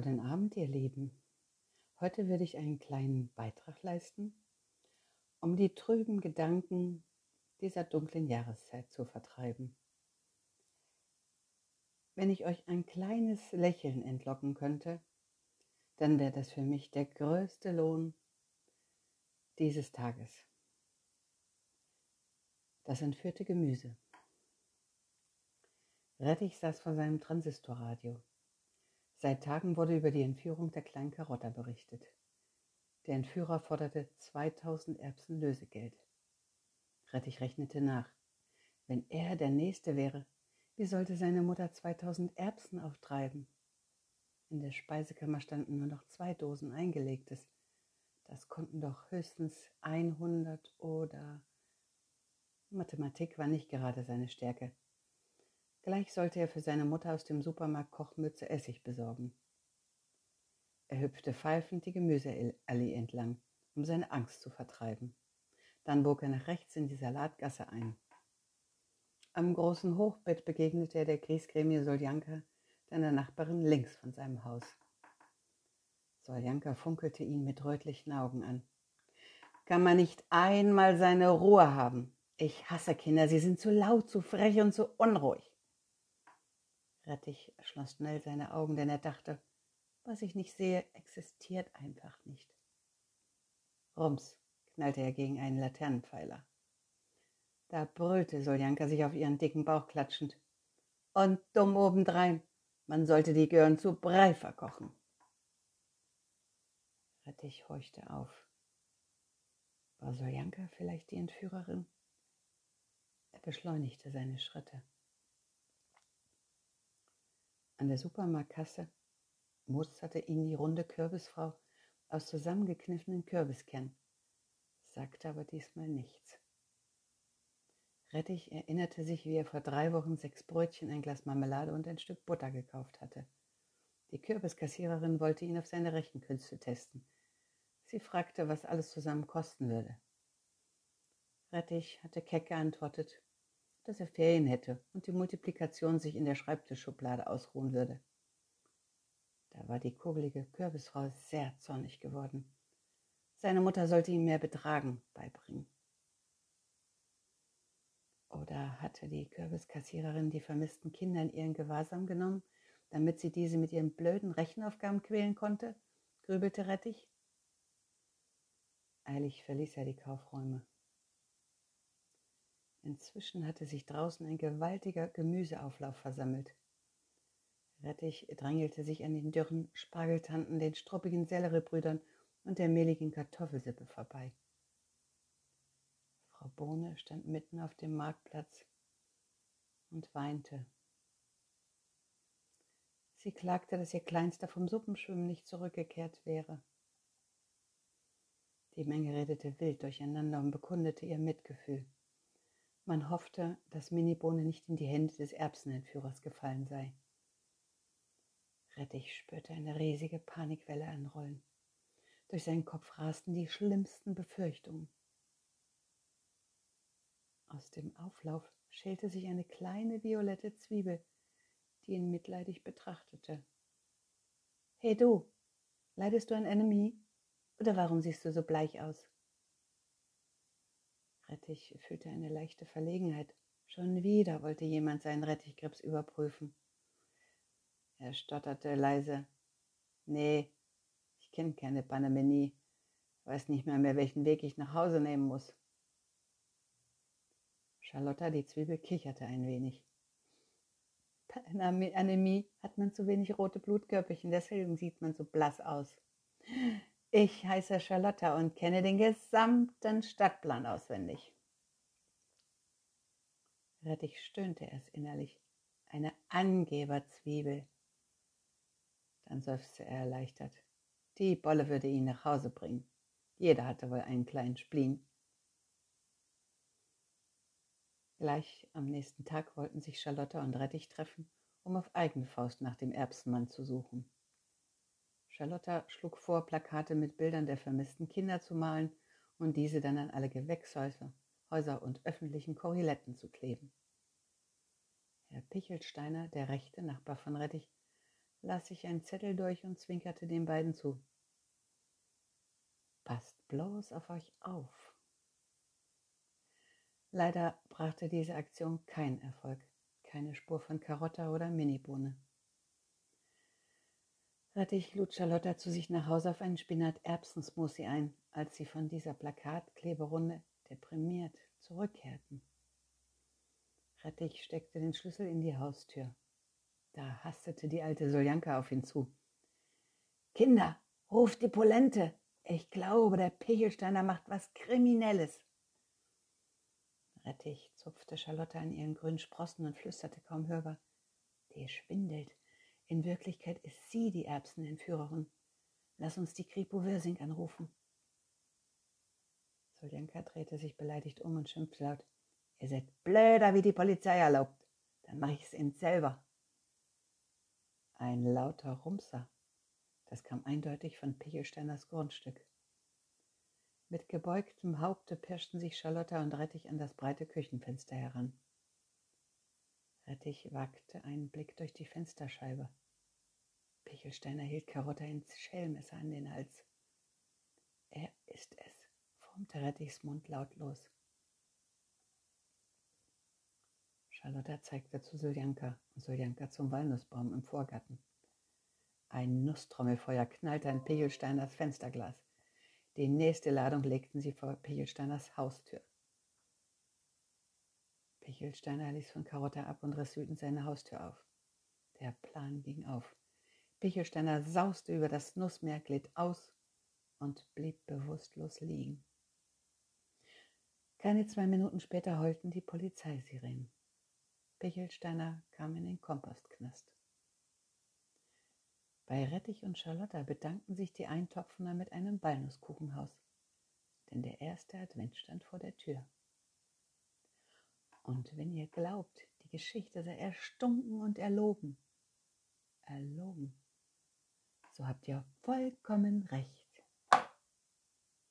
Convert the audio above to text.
Guten Abend, ihr Lieben. Heute würde ich einen kleinen Beitrag leisten, um die trüben Gedanken dieser dunklen Jahreszeit zu vertreiben. Wenn ich euch ein kleines Lächeln entlocken könnte, dann wäre das für mich der größte Lohn dieses Tages. Das entführte Gemüse. Rettich saß vor seinem Transistorradio. Seit Tagen wurde über die Entführung der kleinen Karotta berichtet. Der Entführer forderte 2000 Erbsen Lösegeld. Rettich rechnete nach. Wenn er der Nächste wäre, wie sollte seine Mutter 2000 Erbsen auftreiben? In der Speisekammer standen nur noch zwei Dosen eingelegtes. Das konnten doch höchstens 100 oder... Mathematik war nicht gerade seine Stärke. Gleich sollte er für seine Mutter aus dem Supermarkt Kochmütze Essig besorgen. Er hüpfte pfeifend die Gemüseallee entlang, um seine Angst zu vertreiben. Dann bog er nach rechts in die Salatgasse ein. Am großen Hochbett begegnete er der Kriegsgremie Soljanka, seiner Nachbarin links von seinem Haus. Soljanka funkelte ihn mit rötlichen Augen an. Kann man nicht einmal seine Ruhe haben? Ich hasse Kinder, sie sind zu laut, zu frech und zu unruhig. Rettich schloss schnell seine Augen, denn er dachte, was ich nicht sehe, existiert einfach nicht. Rums knallte er gegen einen Laternenpfeiler. Da brüllte Soljanka sich auf ihren dicken Bauch klatschend. Und dumm obendrein, man sollte die Gören zu Brei verkochen. Rettich horchte auf. War Soljanka vielleicht die Entführerin? Er beschleunigte seine Schritte. An der Supermarktkasse musterte ihn die runde Kürbisfrau aus zusammengekniffenen Kürbiskernen, sagte aber diesmal nichts. Rettich erinnerte sich, wie er vor drei Wochen sechs Brötchen, ein Glas Marmelade und ein Stück Butter gekauft hatte. Die Kürbiskassiererin wollte ihn auf seine Rechenkünste testen. Sie fragte, was alles zusammen kosten würde. Rettich hatte keck geantwortet, dass er Ferien hätte und die Multiplikation sich in der Schreibtischschublade ausruhen würde. Da war die kugelige Kürbisfrau sehr zornig geworden. Seine Mutter sollte ihm mehr Betragen beibringen. Oder hatte die Kürbiskassiererin die vermissten Kinder in ihren Gewahrsam genommen, damit sie diese mit ihren blöden Rechenaufgaben quälen konnte? grübelte Rettich. Eilig verließ er die Kaufräume. Inzwischen hatte sich draußen ein gewaltiger Gemüseauflauf versammelt. Rettich drängelte sich an den dürren Spargeltanten, den struppigen Selleriebrüdern und der mehligen Kartoffelsippe vorbei. Frau Bohne stand mitten auf dem Marktplatz und weinte. Sie klagte, dass ihr Kleinster vom Suppenschwimmen nicht zurückgekehrt wäre. Die Menge redete wild durcheinander und bekundete ihr Mitgefühl. Man hoffte, dass Minibohne nicht in die Hände des Erbsenentführers gefallen sei. Rettich spürte eine riesige Panikwelle anrollen. Durch seinen Kopf rasten die schlimmsten Befürchtungen. Aus dem Auflauf schälte sich eine kleine violette Zwiebel, die ihn mitleidig betrachtete. Hey du, leidest du an Enemy? Oder warum siehst du so bleich aus? Rettich fühlte eine leichte Verlegenheit. Schon wieder wollte jemand seinen Rettichkrebs überprüfen. Er stotterte leise. Nee, ich kenne keine Panamenie. Weiß nicht mehr, mehr, welchen Weg ich nach Hause nehmen muss. Charlotta, die Zwiebel, kicherte ein wenig. Anämie hat man zu wenig rote Blutkörperchen, deswegen sieht man so blass aus. Ich heiße Charlotta und kenne den gesamten Stadtplan auswendig. Rettich stöhnte erst innerlich. Eine Angeberzwiebel. Dann seufzte er erleichtert. Die Bolle würde ihn nach Hause bringen. Jeder hatte wohl einen kleinen Spleen. Gleich am nächsten Tag wollten sich Charlotta und Rettich treffen, um auf eigene Faust nach dem Erbsenmann zu suchen. Charlotta schlug vor, Plakate mit Bildern der vermissten Kinder zu malen und diese dann an alle Gewächshäuser Häuser und öffentlichen Korriletten zu kleben. Herr Pichelsteiner, der rechte Nachbar von Rettich, las sich einen Zettel durch und zwinkerte den beiden zu. Passt bloß auf euch auf. Leider brachte diese Aktion keinen Erfolg, keine Spur von Karotta oder Minibohne. Rettich lud Charlotta zu sich nach Hause auf einen Spinat-Erbsensmoothie ein, als sie von dieser Plakatkleberunde deprimiert zurückkehrten. Rettich steckte den Schlüssel in die Haustür. Da hastete die alte Soljanka auf ihn zu. Kinder, ruft die Polente! Ich glaube, der Pichelsteiner macht was Kriminelles. Rettich zupfte Charlotte an ihren grünen Sprossen und flüsterte kaum hörbar. Die schwindelt. In Wirklichkeit ist sie die Erbsenentführerin. Lass uns die Kripo Wirsing anrufen. Soljanka drehte sich beleidigt um und schimpfte laut. Ihr seid blöder, wie die Polizei erlaubt. Dann mache ich es Ihnen selber. Ein lauter Rumser. Das kam eindeutig von Pichelsteiners Grundstück. Mit gebeugtem Haupte pirschten sich Charlotta und Rettich an das breite Küchenfenster heran. Rettich wagte einen Blick durch die Fensterscheibe. Pichelsteiner hielt Karotta ein Schellmesser an den Hals. Er ist es, formte Rettichs Mund lautlos. Charlotta zeigte zu Soljanka und Soljanka zum Walnussbaum im Vorgarten. Ein Nusstrommelfeuer knallte an Pichelsteiners Fensterglas. Die nächste Ladung legten sie vor Pichelsteiners Haustür. Pichelsteiner ließ von Karotta ab und riss wütend seine Haustür auf. Der Plan ging auf. Pichelsteiner sauste über das Nussmeer, glitt aus und blieb bewusstlos liegen. Keine zwei Minuten später heulten die Polizeisirenen. Pichelsteiner kam in den Kompostknast. Bei Rettich und Charlotta bedankten sich die Eintopfner mit einem Walnusskuchenhaus, denn der erste Advent stand vor der Tür. Und wenn ihr glaubt, die Geschichte sei erstunken und erlogen, erlogen, so habt ihr vollkommen recht.